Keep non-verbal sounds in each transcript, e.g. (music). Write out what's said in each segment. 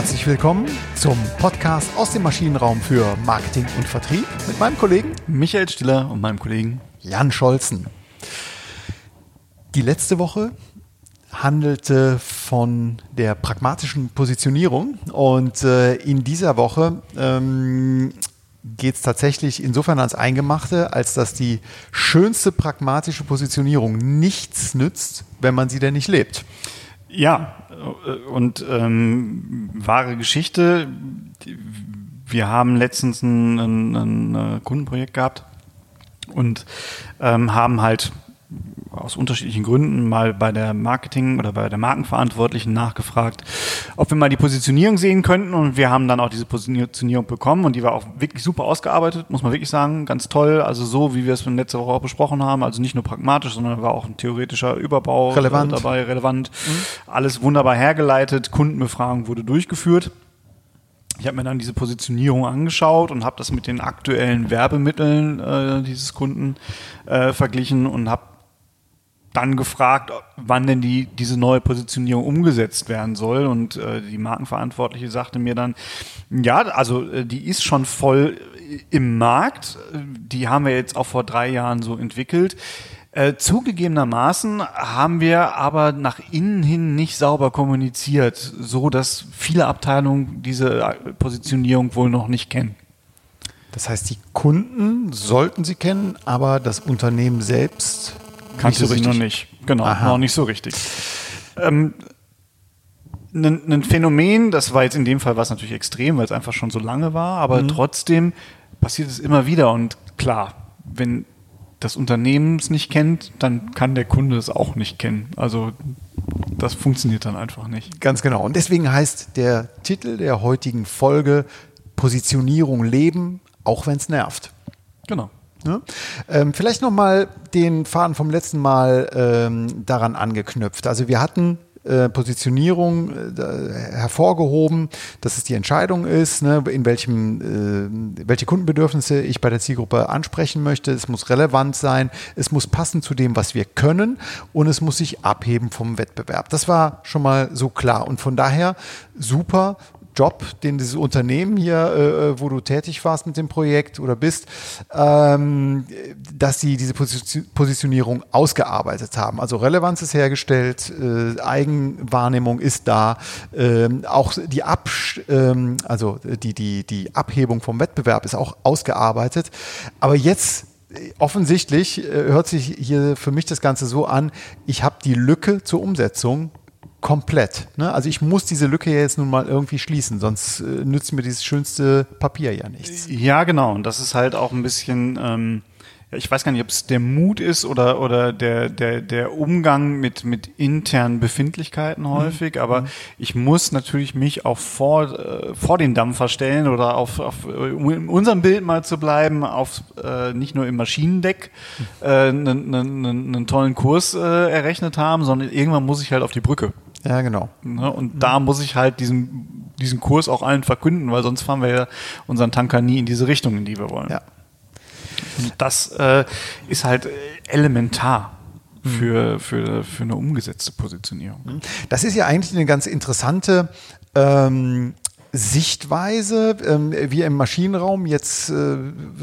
Herzlich willkommen zum Podcast aus dem Maschinenraum für Marketing und Vertrieb mit meinem Kollegen Michael Stiller und meinem Kollegen Jan Scholzen. Die letzte Woche handelte von der pragmatischen Positionierung und äh, in dieser Woche ähm, geht es tatsächlich insofern ans Eingemachte, als dass die schönste pragmatische Positionierung nichts nützt, wenn man sie denn nicht lebt. Ja, äh, und ähm, wahre Geschichte. Wir haben letztens ein, ein, ein Kundenprojekt gehabt und ähm, haben halt aus unterschiedlichen Gründen mal bei der Marketing- oder bei der Markenverantwortlichen nachgefragt, ob wir mal die Positionierung sehen könnten. Und wir haben dann auch diese Positionierung bekommen und die war auch wirklich super ausgearbeitet, muss man wirklich sagen. Ganz toll. Also so, wie wir es letzte Woche auch besprochen haben. Also nicht nur pragmatisch, sondern war auch ein theoretischer Überbau relevant. dabei, relevant. Mhm. Alles wunderbar hergeleitet. Kundenbefragung wurde durchgeführt. Ich habe mir dann diese Positionierung angeschaut und habe das mit den aktuellen Werbemitteln äh, dieses Kunden äh, verglichen und habe dann gefragt, wann denn die, diese neue Positionierung umgesetzt werden soll. Und äh, die Markenverantwortliche sagte mir dann, ja, also äh, die ist schon voll im Markt. Die haben wir jetzt auch vor drei Jahren so entwickelt. Äh, zugegebenermaßen haben wir aber nach innen hin nicht sauber kommuniziert, so dass viele Abteilungen diese äh, Positionierung wohl noch nicht kennen. Das heißt, die Kunden sollten sie kennen, aber das Unternehmen selbst Kannte so sie noch nicht. Genau, Aha. noch nicht so richtig. Ähm, ein, ein, Phänomen, das war jetzt in dem Fall was natürlich extrem, weil es einfach schon so lange war, aber mhm. trotzdem passiert es immer wieder und klar, wenn das Unternehmen es nicht kennt, dann kann der Kunde es auch nicht kennen. Also das funktioniert dann einfach nicht. Ganz genau. Und deswegen heißt der Titel der heutigen Folge Positionierung leben, auch wenn es nervt. Genau. Ne? Ähm, vielleicht nochmal den Faden vom letzten Mal ähm, daran angeknüpft. Also wir hatten äh, Positionierung äh, hervorgehoben, dass es die Entscheidung ist, ne, in welchem, äh, welche Kundenbedürfnisse ich bei der Zielgruppe ansprechen möchte. Es muss relevant sein, es muss passen zu dem, was wir können und es muss sich abheben vom Wettbewerb. Das war schon mal so klar und von daher super Job, den dieses Unternehmen hier, äh, äh, wo du tätig warst mit dem Projekt oder bist, ähm, dass sie diese Positionierung ausgearbeitet haben. Also Relevanz ist hergestellt, äh, Eigenwahrnehmung ist da, ähm, auch die, Absch ähm, also die, die, die Abhebung vom Wettbewerb ist auch ausgearbeitet. Aber jetzt äh, offensichtlich äh, hört sich hier für mich das Ganze so an, ich habe die Lücke zur Umsetzung komplett. Ne? Also ich muss diese Lücke jetzt nun mal irgendwie schließen, sonst äh, nützt mir dieses schönste Papier ja nichts. Ja, genau. Und das ist halt auch ein bisschen, ähm, ich weiß gar nicht, ob es der Mut ist oder, oder der, der, der Umgang mit, mit internen Befindlichkeiten mhm. häufig, mhm. aber ich muss natürlich mich auch vor, äh, vor den Dampfer stellen oder auf, auf um in unserem Bild mal zu bleiben, auf äh, nicht nur im Maschinendeck einen äh, einen tollen Kurs äh, errechnet haben, sondern irgendwann muss ich halt auf die Brücke. Ja, genau. Ne? Und da muss ich halt diesen, diesen Kurs auch allen verkünden, weil sonst fahren wir ja unseren Tanker nie in diese Richtung, in die wir wollen. Ja. Und das äh, ist halt elementar für, für, für eine umgesetzte Positionierung. Das ist ja eigentlich eine ganz interessante ähm, Sichtweise. Ähm, wir im Maschinenraum, jetzt äh,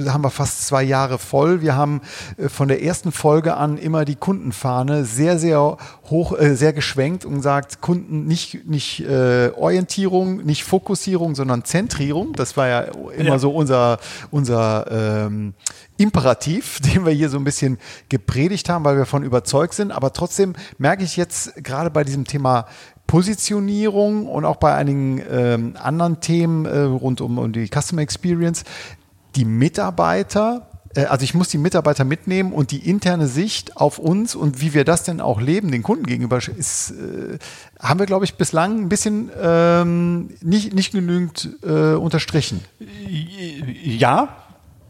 haben wir fast zwei Jahre voll. Wir haben äh, von der ersten Folge an immer die Kundenfahne sehr, sehr hoch, äh, sehr geschwenkt und sagt, Kunden nicht, nicht Orientierung, nicht Fokussierung, sondern Zentrierung. Das war ja immer ja. so unser, unser ähm, Imperativ, (laughs) den wir hier so ein bisschen gepredigt haben, weil wir davon überzeugt sind. Aber trotzdem merke ich jetzt gerade bei diesem Thema Positionierung und auch bei einigen ähm, anderen Themen äh, rund um, um die Customer Experience, die Mitarbeiter äh, also ich muss die Mitarbeiter mitnehmen und die interne Sicht auf uns und wie wir das denn auch leben, den Kunden gegenüber, ist, äh, haben wir, glaube ich, bislang ein bisschen ähm, nicht, nicht genügend äh, unterstrichen. Ja,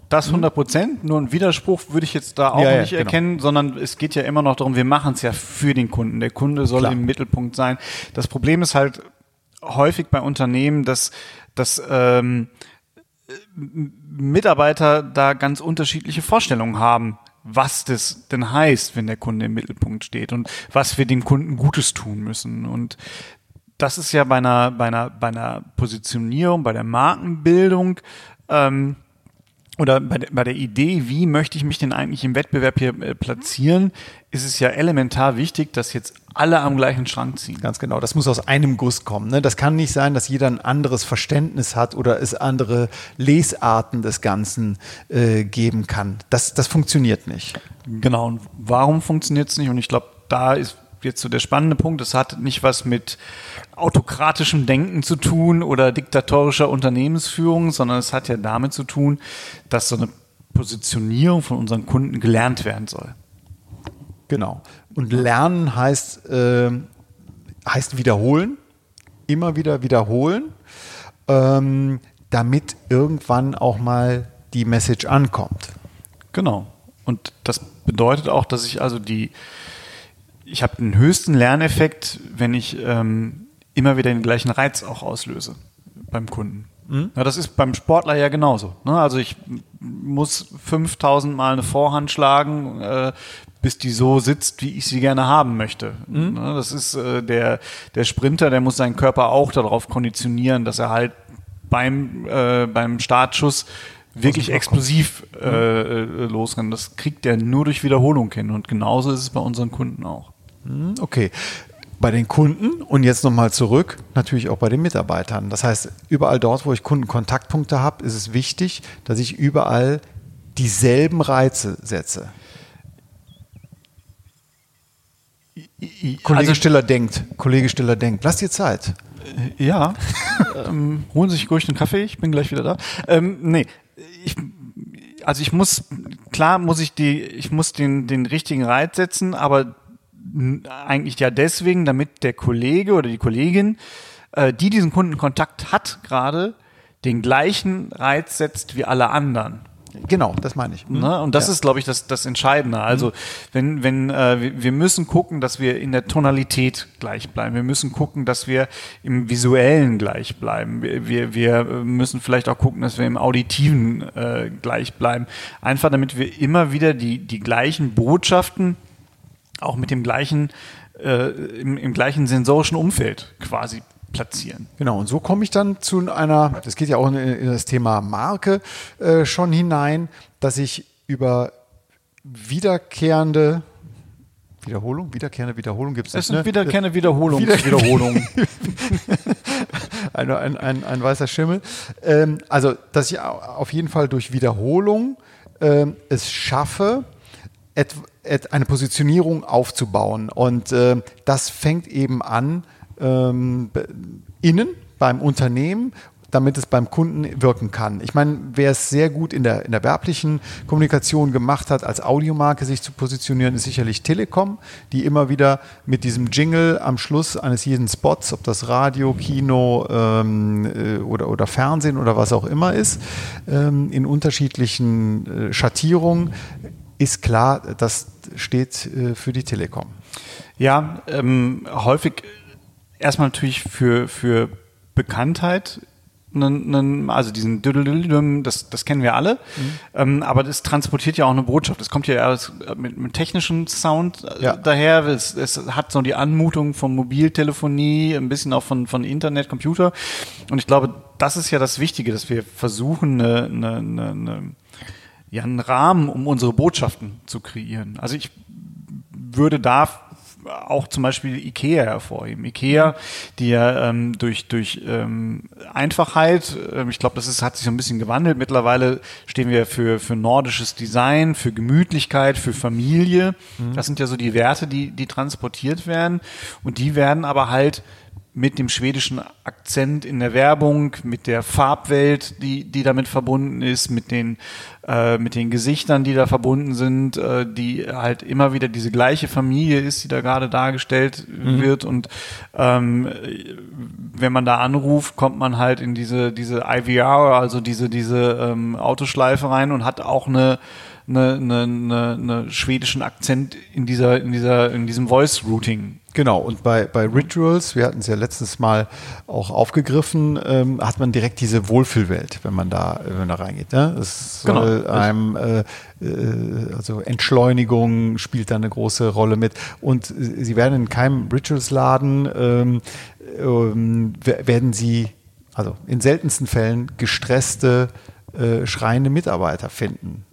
das 100 mhm. Prozent. Nur ein Widerspruch würde ich jetzt da auch ja, nicht ja, genau. erkennen, sondern es geht ja immer noch darum, wir machen es ja für den Kunden. Der Kunde soll Klar. im Mittelpunkt sein. Das Problem ist halt häufig bei Unternehmen, dass, dass ähm, Mitarbeiter da ganz unterschiedliche Vorstellungen haben, was das denn heißt, wenn der Kunde im Mittelpunkt steht und was wir dem Kunden Gutes tun müssen. Und das ist ja bei einer, bei einer, bei einer Positionierung, bei der Markenbildung ähm, oder bei der, bei der Idee, wie möchte ich mich denn eigentlich im Wettbewerb hier äh, platzieren, ist es ja elementar wichtig, dass jetzt alle am gleichen Schrank ziehen. Ganz genau, das muss aus einem Guss kommen. Ne? Das kann nicht sein, dass jeder ein anderes Verständnis hat oder es andere Lesarten des Ganzen äh, geben kann. Das, das funktioniert nicht. Genau, und warum funktioniert es nicht? Und ich glaube, da ist jetzt so der spannende Punkt. Es hat nicht was mit autokratischem Denken zu tun oder diktatorischer Unternehmensführung, sondern es hat ja damit zu tun, dass so eine Positionierung von unseren Kunden gelernt werden soll. Genau. Und lernen heißt, äh, heißt wiederholen, immer wieder wiederholen, ähm, damit irgendwann auch mal die Message ankommt. Genau. Und das bedeutet auch, dass ich also die, ich habe den höchsten Lerneffekt, wenn ich ähm, immer wieder den gleichen Reiz auch auslöse beim Kunden. Mhm. Ja, das ist beim Sportler ja genauso. Ne? Also ich muss 5000 Mal eine Vorhand schlagen, äh, bis die so sitzt, wie ich sie gerne haben möchte. Mhm. Ne? Das ist äh, der, der Sprinter, der muss seinen Körper auch darauf konditionieren, dass er halt beim, äh, beim Startschuss wirklich explosiv äh, äh, losrennt. Das kriegt er nur durch Wiederholung hin. Und genauso ist es bei unseren Kunden auch. Hm, okay. Bei den Kunden und jetzt nochmal zurück, natürlich auch bei den Mitarbeitern. Das heißt, überall dort, wo ich Kundenkontaktpunkte habe, ist es wichtig, dass ich überall dieselben Reize setze. Kollege also, Stiller denkt, Kollege Stiller denkt, lass dir Zeit. Ja, (laughs) ähm, holen Sie sich ruhig einen Kaffee, ich bin gleich wieder da. Ähm, nee, ich, also ich muss, klar muss ich die, ich muss den, den richtigen Reiz setzen, aber eigentlich ja deswegen, damit der Kollege oder die Kollegin, äh, die diesen Kundenkontakt hat gerade, den gleichen Reiz setzt wie alle anderen. Genau, das meine ich. Mhm. Ne? Und das ja. ist, glaube ich, das, das Entscheidende. Also, mhm. wenn, wenn äh, wir müssen gucken, dass wir in der Tonalität gleich bleiben. Wir müssen gucken, dass wir im Visuellen gleich bleiben. Wir, wir müssen vielleicht auch gucken, dass wir im Auditiven äh, gleich bleiben. Einfach damit wir immer wieder die, die gleichen Botschaften auch mit dem gleichen, äh, im, im gleichen sensorischen Umfeld quasi platzieren. Genau, und so komme ich dann zu einer, das geht ja auch in, in das Thema Marke äh, schon hinein, dass ich über wiederkehrende Wiederholung, wiederkehrende Wiederholung gibt es. Es sind ne? wiederkehrende Wiederholung. Wieder Wiederholung. ein, (laughs) ein, ein, ein, weißer Schimmel. Ähm, also, dass ich auf jeden Fall durch Wiederholung ähm, es schaffe, et, et, eine Positionierung aufzubauen. Und äh, das fängt eben an ähm, innen beim Unternehmen damit es beim Kunden wirken kann. Ich meine, wer es sehr gut in der, in der werblichen Kommunikation gemacht hat, als Audiomarke sich zu positionieren, ist sicherlich Telekom, die immer wieder mit diesem Jingle am Schluss eines jeden Spots, ob das Radio, Kino ähm, äh, oder, oder Fernsehen oder was auch immer ist, ähm, in unterschiedlichen äh, Schattierungen ist klar, das steht äh, für die Telekom. Ja, ähm, häufig erstmal natürlich für, für Bekanntheit also diesen das, das kennen wir alle, mhm. ähm, aber das transportiert ja auch eine Botschaft. Es kommt ja mit, mit technischem Sound äh, ja. daher. Es, es hat so die Anmutung von Mobiltelefonie, ein bisschen auch von, von Internet, Computer. Und ich glaube, das ist ja das Wichtige, dass wir versuchen, eine, eine, eine, ja, einen Rahmen, um unsere Botschaften zu kreieren. Also ich würde da auch zum Beispiel Ikea hervorheben. Ikea, die ja ähm, durch, durch ähm, Einfachheit, äh, ich glaube, das ist, hat sich so ein bisschen gewandelt. Mittlerweile stehen wir für, für nordisches Design, für Gemütlichkeit, für Familie. Mhm. Das sind ja so die Werte, die, die transportiert werden. Und die werden aber halt mit dem schwedischen Akzent in der Werbung, mit der Farbwelt, die, die damit verbunden ist, mit den, äh, mit den Gesichtern, die da verbunden sind, äh, die halt immer wieder diese gleiche Familie ist, die da gerade dargestellt mhm. wird. Und ähm, wenn man da anruft, kommt man halt in diese, diese IVR, also diese, diese ähm, Autoschleife rein und hat auch eine eine, eine, eine, eine schwedischen Akzent in dieser, in dieser, in diesem Voice Routing. Genau, und bei, bei Rituals, wir hatten es ja letztes Mal auch aufgegriffen, ähm, hat man direkt diese Wohlfühlwelt, wenn man da, wenn man da reingeht. Ne? Genau. soll genau. einem, äh, äh, also Entschleunigung spielt da eine große Rolle mit. Und äh, sie werden in keinem Rituals-Laden ähm, ähm, werden sie, also in seltensten Fällen, gestresste, äh, schreiende Mitarbeiter finden.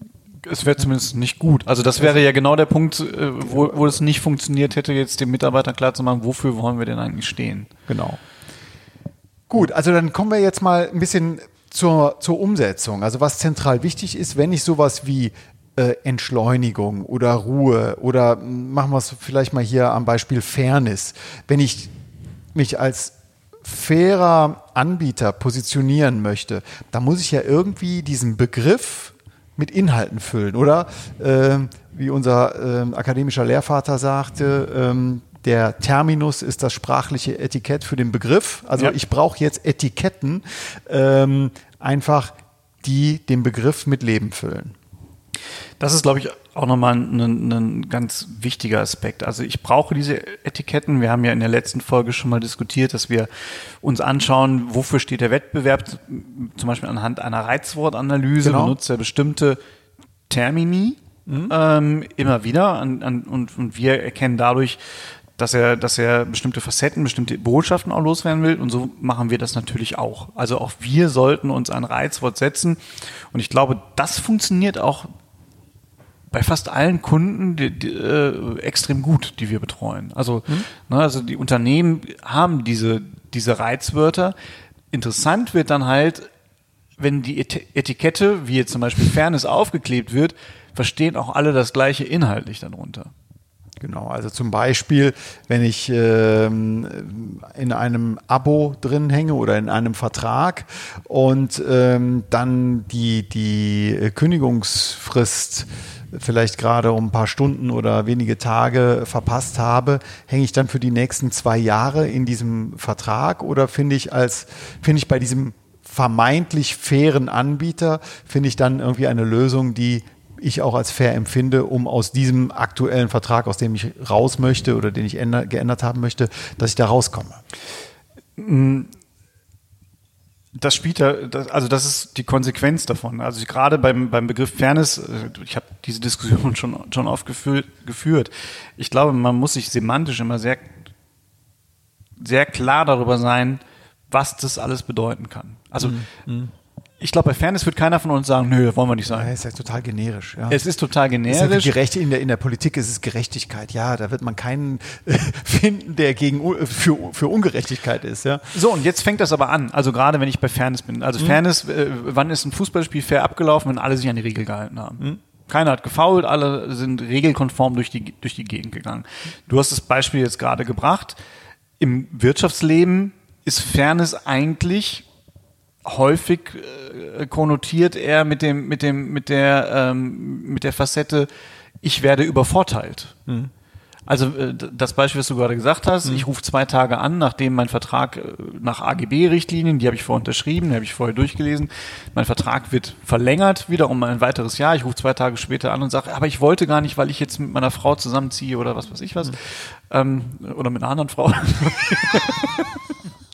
Es wäre zumindest nicht gut. Also das wäre ja genau der Punkt, äh, wo, wo es nicht funktioniert hätte, jetzt dem Mitarbeiter klarzumachen, wofür wollen wir denn eigentlich stehen. Genau. Gut, also dann kommen wir jetzt mal ein bisschen zur, zur Umsetzung. Also was zentral wichtig ist, wenn ich sowas wie äh, Entschleunigung oder Ruhe oder machen wir es vielleicht mal hier am Beispiel Fairness. Wenn ich mich als fairer Anbieter positionieren möchte, dann muss ich ja irgendwie diesen Begriff mit Inhalten füllen, oder? Äh, wie unser äh, akademischer Lehrvater sagte, ähm, der Terminus ist das sprachliche Etikett für den Begriff. Also ja. ich brauche jetzt Etiketten, ähm, einfach die den Begriff mit Leben füllen. Das ist, glaube ich, auch nochmal ein, ein ganz wichtiger Aspekt. Also ich brauche diese Etiketten. Wir haben ja in der letzten Folge schon mal diskutiert, dass wir uns anschauen, wofür steht der Wettbewerb. Zum Beispiel anhand einer Reizwortanalyse genau. benutzt er bestimmte Termini mhm. ähm, immer wieder an, an, und, und wir erkennen dadurch, dass er, dass er bestimmte Facetten, bestimmte Botschaften auch loswerden will. Und so machen wir das natürlich auch. Also auch wir sollten uns ein Reizwort setzen. Und ich glaube, das funktioniert auch bei fast allen Kunden die, die, äh, extrem gut, die wir betreuen. Also, mhm. ne, also die Unternehmen haben diese, diese Reizwörter. Interessant wird dann halt, wenn die Etikette, wie jetzt zum Beispiel Fairness aufgeklebt wird, verstehen auch alle das gleiche inhaltlich darunter. Genau, also zum Beispiel, wenn ich ähm, in einem Abo drin hänge oder in einem Vertrag und ähm, dann die, die Kündigungsfrist vielleicht gerade um ein paar Stunden oder wenige Tage verpasst habe, hänge ich dann für die nächsten zwei Jahre in diesem Vertrag oder finde ich als, finde ich bei diesem vermeintlich fairen Anbieter, finde ich dann irgendwie eine Lösung, die ich auch als fair empfinde, um aus diesem aktuellen Vertrag, aus dem ich raus möchte oder den ich änder, geändert haben möchte, dass ich da rauskomme. Das spielt ja, also das ist die Konsequenz davon. Also gerade beim, beim Begriff Fairness, äh, ich habe diese Diskussion (laughs) schon, schon oft geführt. Ich glaube, man muss sich semantisch immer sehr, sehr klar darüber sein, was das alles bedeuten kann. Also mhm. Ich glaube, bei Fairness wird keiner von uns sagen, nö, wollen wir nicht sein. Ja, ist ja total generisch. Ja. Es ist total generisch. Ist ja gerecht, in, der, in der Politik ist es Gerechtigkeit. Ja, da wird man keinen äh, (laughs) finden, der gegen, für, für Ungerechtigkeit ist. Ja. So, und jetzt fängt das aber an. Also gerade wenn ich bei Fairness bin. Also mhm. Fairness, äh, wann ist ein Fußballspiel fair abgelaufen, wenn alle sich an die Regel gehalten haben? Mhm. Keiner hat gefault, alle sind regelkonform durch die, durch die Gegend gegangen. Du hast das Beispiel jetzt gerade gebracht. Im Wirtschaftsleben ist Fairness eigentlich häufig äh, konnotiert er mit dem, mit dem, mit der, ähm, mit der Facette, ich werde übervorteilt. Mhm. Also äh, das Beispiel, was du gerade gesagt hast, mhm. ich rufe zwei Tage an, nachdem mein Vertrag äh, nach AGB-Richtlinien, die habe ich vorher unterschrieben, die habe ich vorher durchgelesen, mein Vertrag wird verlängert, wieder um ein weiteres Jahr. Ich rufe zwei Tage später an und sage, aber ich wollte gar nicht, weil ich jetzt mit meiner Frau zusammenziehe oder was weiß ich was. Mhm. Ähm, oder mit einer anderen Frau. (laughs)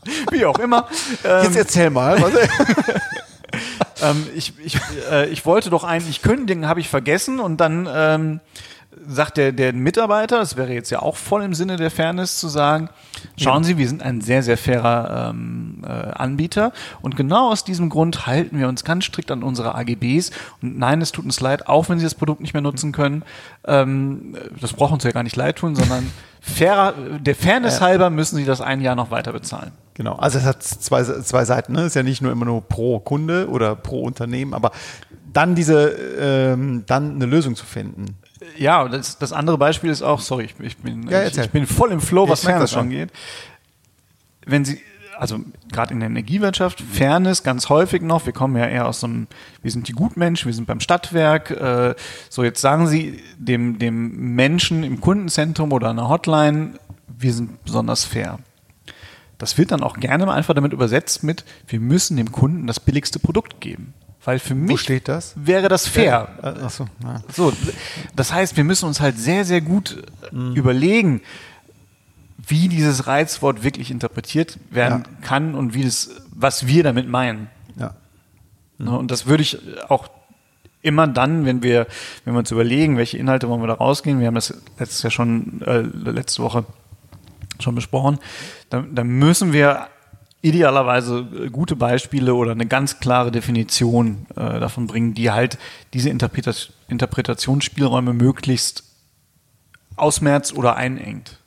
(laughs) Wie auch immer. Ähm, Jetzt erzähl mal. (laughs) ähm, ich, ich, äh, ich wollte doch eigentlich kündigen, habe ich vergessen und dann ähm, sagt der, der Mitarbeiter, das wäre jetzt ja auch voll im Sinne der Fairness zu sagen, schauen Sie, wir sind ein sehr, sehr fairer ähm, äh, Anbieter und genau aus diesem Grund halten wir uns ganz strikt an unsere AGBs und nein, es tut uns leid, auch wenn Sie das Produkt nicht mehr nutzen können, ähm, das braucht uns ja gar nicht leid tun, sondern (laughs) fairer, der Fairness halber müssen Sie das ein Jahr noch weiter bezahlen. Genau, also es hat zwei, zwei Seiten. Ne? Es ist ja nicht nur immer nur pro Kunde oder pro Unternehmen, aber dann diese, ähm, dann eine Lösung zu finden. Ja, das, das andere Beispiel ist auch, sorry, ich, ich bin, ja, ich, ich, bin voll im Flow, was Fairness angeht. Wenn Sie, also gerade in der Energiewirtschaft, Fairness ganz häufig noch, wir kommen ja eher aus so einem, wir sind die Gutmenschen, wir sind beim Stadtwerk, äh, so jetzt sagen Sie dem, dem Menschen im Kundenzentrum oder einer Hotline, wir sind besonders fair. Das wird dann auch gerne einfach damit übersetzt mit, wir müssen dem Kunden das billigste Produkt geben. Weil für mich das? wäre das fair. Ja, ach so, ja. so, das heißt, wir müssen uns halt sehr, sehr gut mhm. überlegen, wie dieses Reizwort wirklich interpretiert werden ja. kann und wie das, was wir damit meinen. Ja. Mhm. Und das würde ich auch immer dann, wenn wir, wenn wir uns überlegen, welche Inhalte wollen wir da rausgehen. Wir haben das letztes Jahr schon, äh, letzte Woche schon besprochen. Da, da müssen wir idealerweise gute Beispiele oder eine ganz klare Definition äh, davon bringen, die halt diese Interpretation, Interpretationsspielräume möglichst ausmerzt oder einengt.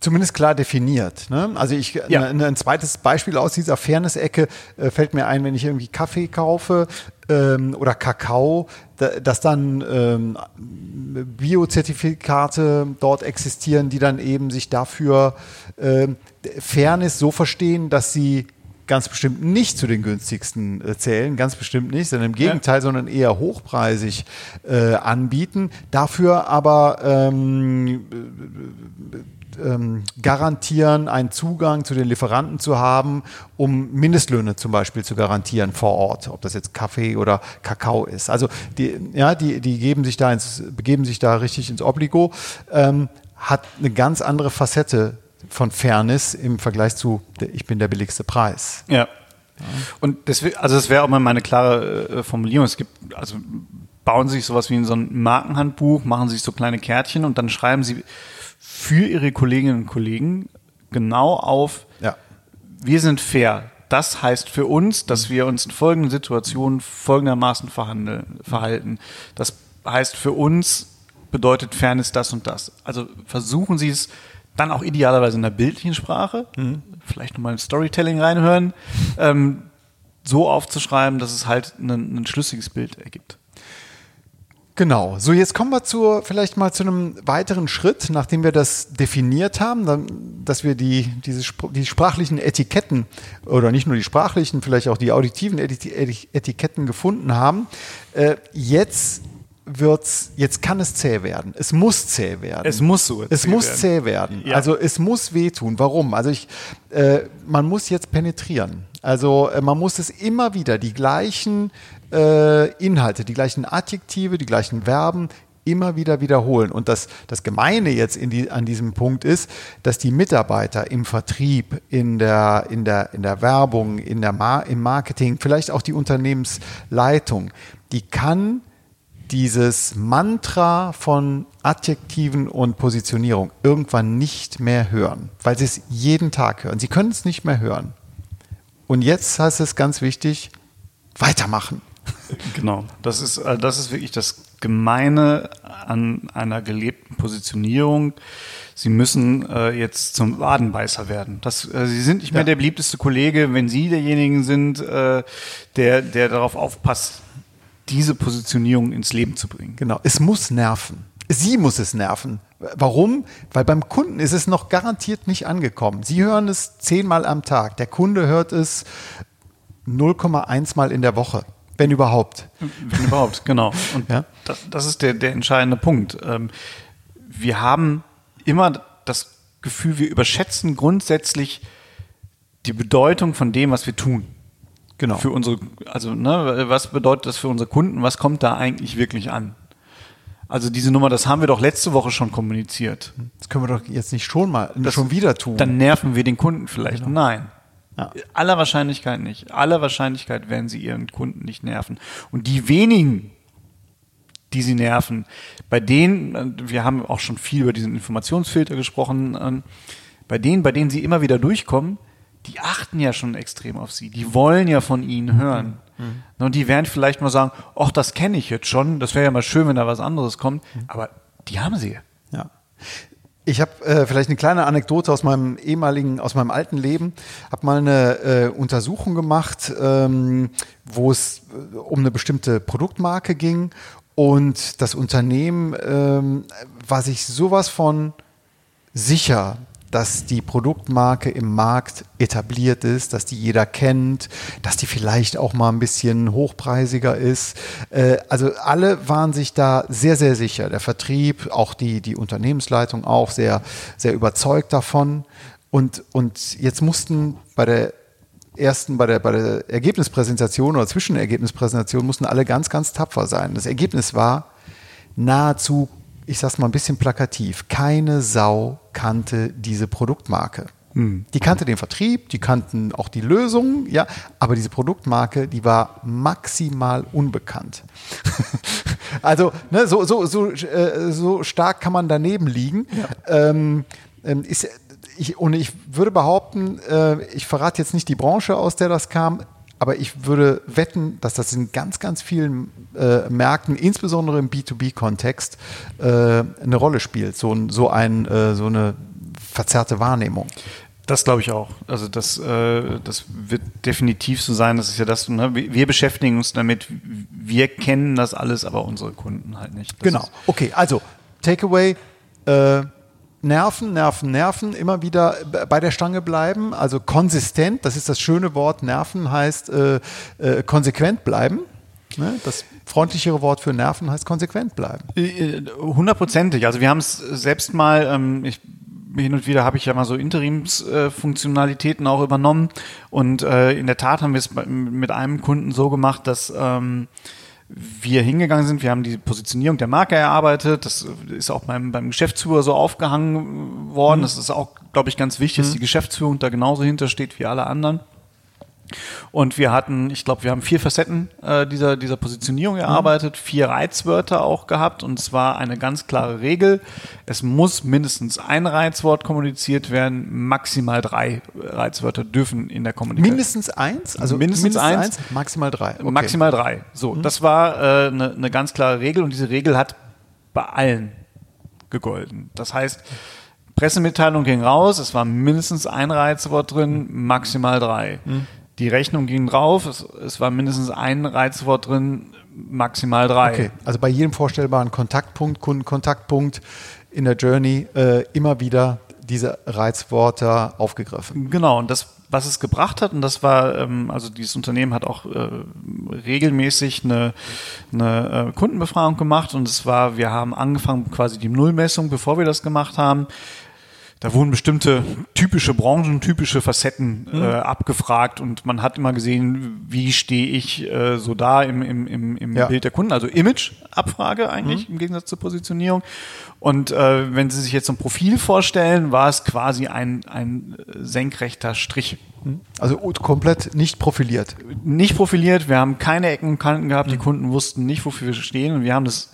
Zumindest klar definiert. Ne? Also ich ja. ein, ein zweites Beispiel aus dieser Fairness-Ecke äh, fällt mir ein, wenn ich irgendwie Kaffee kaufe ähm, oder Kakao, da, dass dann ähm, Biozertifikate dort existieren, die dann eben sich dafür ähm, Fairness so verstehen, dass sie ganz bestimmt nicht zu den günstigsten äh, zählen, ganz bestimmt nicht, sondern im Gegenteil, ja. sondern eher hochpreisig äh, anbieten. Dafür aber ähm, ähm, garantieren, einen Zugang zu den Lieferanten zu haben, um Mindestlöhne zum Beispiel zu garantieren vor Ort, ob das jetzt Kaffee oder Kakao ist. Also die, ja, die, die geben sich da ins, begeben sich da richtig ins Obligo, ähm, hat eine ganz andere Facette von Fairness im Vergleich zu ich bin der billigste Preis. Ja. Und deswegen, also das wäre auch mal meine klare äh, Formulierung. Es gibt, also bauen Sie sich sowas wie in so ein Markenhandbuch, machen sich so kleine Kärtchen und dann schreiben Sie für ihre Kolleginnen und Kollegen genau auf, ja. wir sind fair. Das heißt für uns, dass wir uns in folgenden Situationen folgendermaßen verhalten. Das heißt für uns bedeutet Fairness das und das. Also versuchen Sie es dann auch idealerweise in der bildlichen Sprache, mhm. vielleicht nochmal ein Storytelling reinhören, ähm, so aufzuschreiben, dass es halt ein, ein schlüssiges Bild ergibt. Genau. So, jetzt kommen wir zu, vielleicht mal zu einem weiteren Schritt, nachdem wir das definiert haben, dass wir die, diese, die sprachlichen Etiketten oder nicht nur die sprachlichen, vielleicht auch die auditiven Etiketten gefunden haben. Äh, jetzt wird's, jetzt kann es zäh werden. Es muss zäh werden. Es muss so. Es muss werden. zäh werden. Ja. Also es muss wehtun. Warum? Also ich, äh, man muss jetzt penetrieren. Also äh, man muss es immer wieder die gleichen äh, Inhalte, die gleichen Adjektive, die gleichen Verben immer wieder wiederholen. Und das, das Gemeine jetzt die, an diesem Punkt ist, dass die Mitarbeiter im Vertrieb, in der, in der, in der Werbung, in der Mar im Marketing, vielleicht auch die Unternehmensleitung, die kann dieses Mantra von Adjektiven und Positionierung irgendwann nicht mehr hören, weil sie es jeden Tag hören. Sie können es nicht mehr hören. Und jetzt heißt es ganz wichtig, weitermachen. Genau, das ist, äh, das ist wirklich das Gemeine an einer gelebten Positionierung. Sie müssen äh, jetzt zum Wadenbeißer werden. Das, äh, Sie sind nicht mehr der beliebteste Kollege, wenn Sie derjenigen sind, äh, der, der darauf aufpasst, diese Positionierung ins Leben zu bringen. Genau, es muss nerven. Sie muss es nerven. Warum? Weil beim Kunden ist es noch garantiert nicht angekommen. Sie hören es zehnmal am Tag. Der Kunde hört es 0,1 Mal in der Woche. Wenn überhaupt. Wenn überhaupt, genau. Und ja? das, das, ist der, der entscheidende Punkt. Ähm, wir haben immer das Gefühl, wir überschätzen grundsätzlich die Bedeutung von dem, was wir tun. Genau. Für unsere, also, ne, was bedeutet das für unsere Kunden? Was kommt da eigentlich wirklich an? Also diese Nummer, das haben wir doch letzte Woche schon kommuniziert. Das können wir doch jetzt nicht schon mal, das, schon wieder tun. Dann nerven wir den Kunden vielleicht. Genau. Nein. Ja. Aller Wahrscheinlichkeit nicht. Aller Wahrscheinlichkeit werden sie ihren Kunden nicht nerven. Und die wenigen, die sie nerven, bei denen, wir haben auch schon viel über diesen Informationsfilter gesprochen, ähm, bei denen, bei denen sie immer wieder durchkommen, die achten ja schon extrem auf sie. Die wollen ja von ihnen hören. Mhm. Und die werden vielleicht mal sagen, ach, das kenne ich jetzt schon, das wäre ja mal schön, wenn da was anderes kommt. Mhm. Aber die haben sie. Ja. Ich habe äh, vielleicht eine kleine Anekdote aus meinem ehemaligen, aus meinem alten Leben. Habe mal eine äh, Untersuchung gemacht, ähm, wo es äh, um eine bestimmte Produktmarke ging und das Unternehmen ähm, war sich sowas von sicher, dass die Produktmarke im Markt etabliert ist, dass die jeder kennt, dass die vielleicht auch mal ein bisschen hochpreisiger ist. Äh, also alle waren sich da sehr, sehr sicher. Der Vertrieb, auch die, die Unternehmensleitung auch sehr, sehr überzeugt davon. Und, und jetzt mussten bei der ersten, bei der, bei der Ergebnispräsentation oder Zwischenergebnispräsentation mussten alle ganz, ganz tapfer sein. Das Ergebnis war nahezu ich sag's mal ein bisschen plakativ, keine Sau kannte diese Produktmarke. Hm. Die kannte den Vertrieb, die kannten auch die Lösung, ja, aber diese Produktmarke, die war maximal unbekannt. (laughs) also ne, so, so, so, äh, so stark kann man daneben liegen. Ja. Ähm, ähm ist, ich, und ich würde behaupten, äh, ich verrate jetzt nicht die Branche, aus der das kam, aber ich würde wetten, dass das in ganz, ganz vielen äh, Märkten, insbesondere im B2B-Kontext, äh, eine Rolle spielt. So, so, ein, äh, so eine verzerrte Wahrnehmung. Das glaube ich auch. Also das, äh, das wird definitiv so sein. Das ist ja das, ne? wir beschäftigen uns damit, wir kennen das alles, aber unsere Kunden halt nicht. Das genau. Okay, also Takeaway, äh, Nerven, Nerven, Nerven, immer wieder bei der Stange bleiben, also konsistent, das ist das schöne Wort, Nerven heißt äh, äh, konsequent bleiben. Ne? Das freundlichere Wort für Nerven heißt konsequent bleiben. Äh, hundertprozentig. Also wir haben es selbst mal, ähm, ich hin und wieder habe ich ja mal so Interimsfunktionalitäten äh, auch übernommen und äh, in der Tat haben wir es mit einem Kunden so gemacht, dass ähm, wir hingegangen sind, wir haben die Positionierung der Marke erarbeitet, das ist auch beim, beim Geschäftsführer so aufgehangen worden, mhm. das ist auch, glaube ich, ganz wichtig, dass mhm. die Geschäftsführung da genauso hintersteht wie alle anderen. Und wir hatten, ich glaube, wir haben vier Facetten äh, dieser, dieser Positionierung mhm. erarbeitet, mhm. vier Reizwörter auch gehabt und zwar eine ganz klare Regel. Es muss mindestens ein Reizwort kommuniziert werden, maximal drei Reizwörter dürfen in der Kommunikation. Mindestens eins? Also mindestens, mindestens eins, eins, maximal drei. Okay. Maximal drei. So, mhm. das war eine äh, ne, ne ganz klare Regel und diese Regel hat bei allen gegolten. Das heißt, Pressemitteilung ging raus, es war mindestens ein Reizwort drin, maximal drei. Mhm. Die Rechnung ging drauf, es, es war mindestens ein Reizwort drin, maximal drei. Okay, also bei jedem vorstellbaren Kontaktpunkt, Kundenkontaktpunkt in der Journey äh, immer wieder diese Reizworte aufgegriffen. Genau, und das, was es gebracht hat, und das war, ähm, also dieses Unternehmen hat auch äh, regelmäßig eine, eine äh, Kundenbefragung gemacht und es war, wir haben angefangen quasi die Nullmessung, bevor wir das gemacht haben, da wurden bestimmte typische Branchen, typische Facetten mhm. äh, abgefragt und man hat immer gesehen, wie stehe ich äh, so da im, im, im, im ja. Bild der Kunden. Also Image-Abfrage eigentlich mhm. im Gegensatz zur Positionierung. Und äh, wenn Sie sich jetzt so ein Profil vorstellen, war es quasi ein, ein senkrechter Strich. Mhm. Also komplett nicht profiliert. Nicht profiliert, wir haben keine Ecken und Kanten gehabt, die mhm. Kunden wussten nicht, wofür wir stehen und wir haben das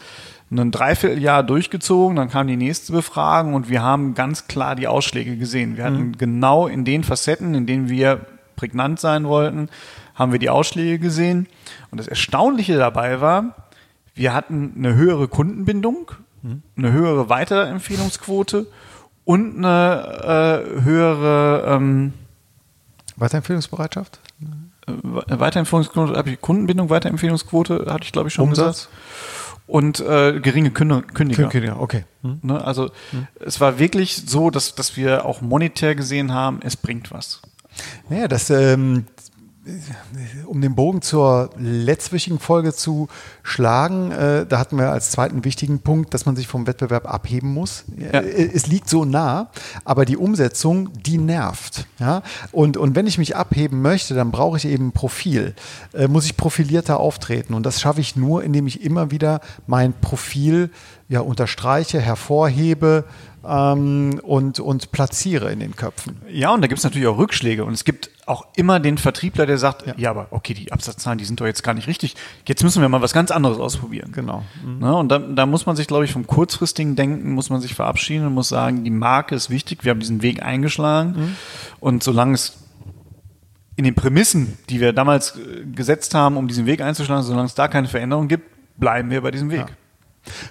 ein Dreivierteljahr durchgezogen, dann kam die nächste Befragung und wir haben ganz klar die Ausschläge gesehen. Wir hatten mhm. genau in den Facetten, in denen wir prägnant sein wollten, haben wir die Ausschläge gesehen. Und das Erstaunliche dabei war, wir hatten eine höhere Kundenbindung, mhm. eine höhere Weiterempfehlungsquote und eine äh, höhere ähm, Weiterempfehlungsbereitschaft? Weiterempfehlungsquote, Kundenbindung, Weiterempfehlungsquote hatte ich glaube ich schon Umsatz? gesagt und äh, geringe Kündiger. Kündiger, okay. Hm. Ne, also hm. es war wirklich so, dass, dass wir auch monetär gesehen haben, es bringt was. Naja, das, ähm, um den Bogen zur letztwöchigen Folge zu schlagen, äh, da hatten wir als zweiten wichtigen Punkt, dass man sich vom Wettbewerb abheben muss. Ja. Äh, es liegt so nah, aber die Umsetzung, die nervt. Ja? Und, und wenn ich mich abheben möchte, dann brauche ich eben ein Profil. Äh, muss ich profilierter auftreten. Und das schaffe ich nur, indem ich immer wieder mein Profil ja, unterstreiche, hervorhebe, ähm, und, und platziere in den Köpfen. Ja, und da gibt es natürlich auch Rückschläge. Und es gibt auch immer den Vertriebler, der sagt, ja. ja. aber okay, die Absatzzahlen, die sind doch jetzt gar nicht richtig. Jetzt müssen wir mal was ganz anderes ausprobieren. Genau. Mhm. Ne? Und da, da muss man sich, glaube ich, vom kurzfristigen Denken muss man sich verabschieden und muss sagen, die Marke ist wichtig. Wir haben diesen Weg eingeschlagen. Mhm. Und solange es in den Prämissen, die wir damals äh, gesetzt haben, um diesen Weg einzuschlagen, solange es da keine Veränderung gibt, bleiben wir bei diesem Weg. Ja.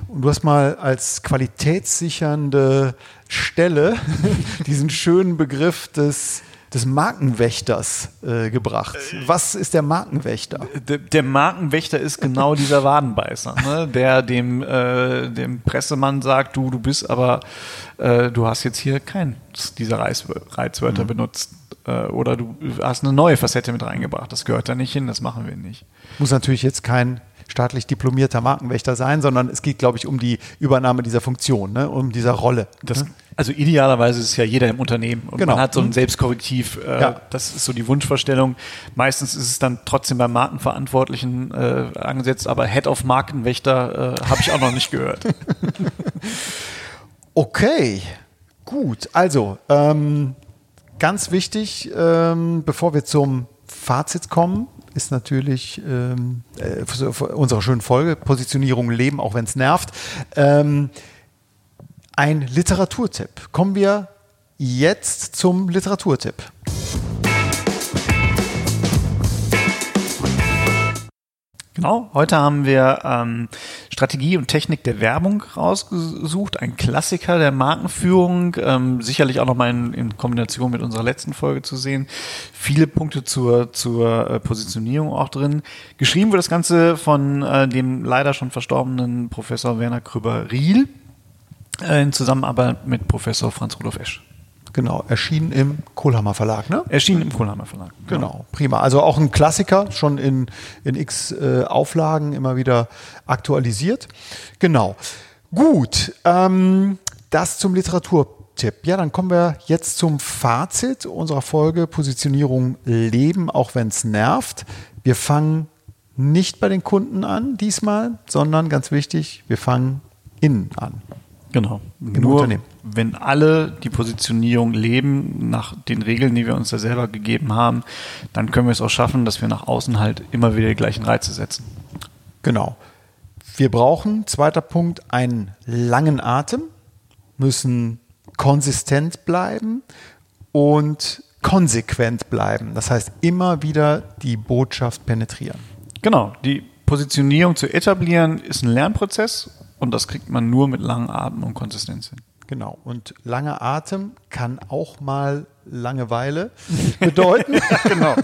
Und du hast mal als qualitätssichernde Stelle (laughs) diesen schönen Begriff des des Markenwächters äh, gebracht. Was ist der Markenwächter? Der, der Markenwächter ist genau (laughs) dieser Wadenbeißer, ne? der dem, äh, dem Pressemann sagt, du, du bist aber, äh, du hast jetzt hier kein dieser Reizwörter mhm. benutzt äh, oder du hast eine neue Facette mit reingebracht. Das gehört da nicht hin, das machen wir nicht. Muss natürlich jetzt kein staatlich diplomierter Markenwächter sein, sondern es geht, glaube ich, um die Übernahme dieser Funktion, ne? um dieser Rolle. Das, also idealerweise ist ja jeder im Unternehmen und genau. man hat so ein mhm. Selbstkorrektiv. Äh, ja. Das ist so die Wunschvorstellung. Meistens ist es dann trotzdem beim Markenverantwortlichen äh, angesetzt, aber Head of Markenwächter äh, habe ich auch noch nicht gehört. (laughs) okay, gut. Also ähm, ganz wichtig, ähm, bevor wir zum Fazit kommen, ist natürlich ähm, äh, unserer schönen Folge, Positionierung leben, auch wenn es nervt. Ähm, ein Literaturtipp. Kommen wir jetzt zum Literaturtipp. Genau, heute haben wir ähm, Strategie und Technik der Werbung rausgesucht, ein Klassiker der Markenführung, ähm, sicherlich auch nochmal in, in Kombination mit unserer letzten Folge zu sehen. Viele Punkte zur, zur äh, Positionierung auch drin. Geschrieben wird das Ganze von äh, dem leider schon verstorbenen Professor Werner Krüber-Riel äh, in Zusammenarbeit mit Professor Franz Rudolf Esch. Genau, erschienen im Kohlhammer Verlag, ne? Erschienen im Kohlhammer Verlag. Genau. genau, prima. Also auch ein Klassiker, schon in, in x äh, Auflagen immer wieder aktualisiert. Genau. Gut, ähm, das zum Literaturtipp. Ja, dann kommen wir jetzt zum Fazit unserer Folge Positionierung Leben, auch wenn es nervt. Wir fangen nicht bei den Kunden an diesmal, sondern ganz wichtig, wir fangen innen an. Genau. Im Nur Unternehmen. wenn alle die Positionierung leben nach den Regeln, die wir uns da selber gegeben haben, dann können wir es auch schaffen, dass wir nach außen halt immer wieder die gleichen Reize setzen. Genau. Wir brauchen, zweiter Punkt, einen langen Atem, müssen konsistent bleiben und konsequent bleiben. Das heißt, immer wieder die Botschaft penetrieren. Genau. Die Positionierung zu etablieren ist ein Lernprozess und das kriegt man nur mit langen Atem und Konsistenz hin. Genau. Und langer Atem kann auch mal Langeweile (laughs) bedeuten. (laughs) genau.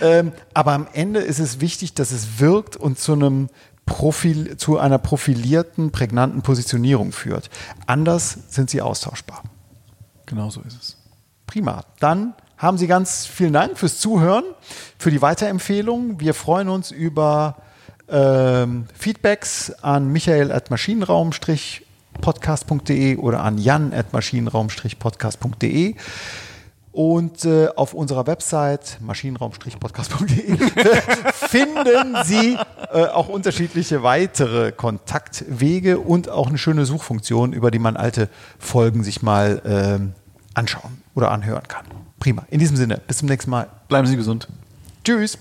ähm, aber am Ende ist es wichtig, dass es wirkt und zu einem Profil, zu einer profilierten, prägnanten Positionierung führt. Anders sind sie austauschbar. Genau so ist es. Prima. Dann haben Sie ganz vielen Dank fürs Zuhören, für die Weiterempfehlung. Wir freuen uns über ähm, Feedbacks an michael at maschinenraum-podcast.de oder an jan at maschinenraum-podcast.de. Und äh, auf unserer Website maschinenraum-podcast.de (laughs) finden Sie äh, auch unterschiedliche weitere Kontaktwege und auch eine schöne Suchfunktion, über die man alte Folgen sich mal äh, anschauen oder anhören kann. Prima. In diesem Sinne, bis zum nächsten Mal. Bleiben Sie gesund. Tschüss.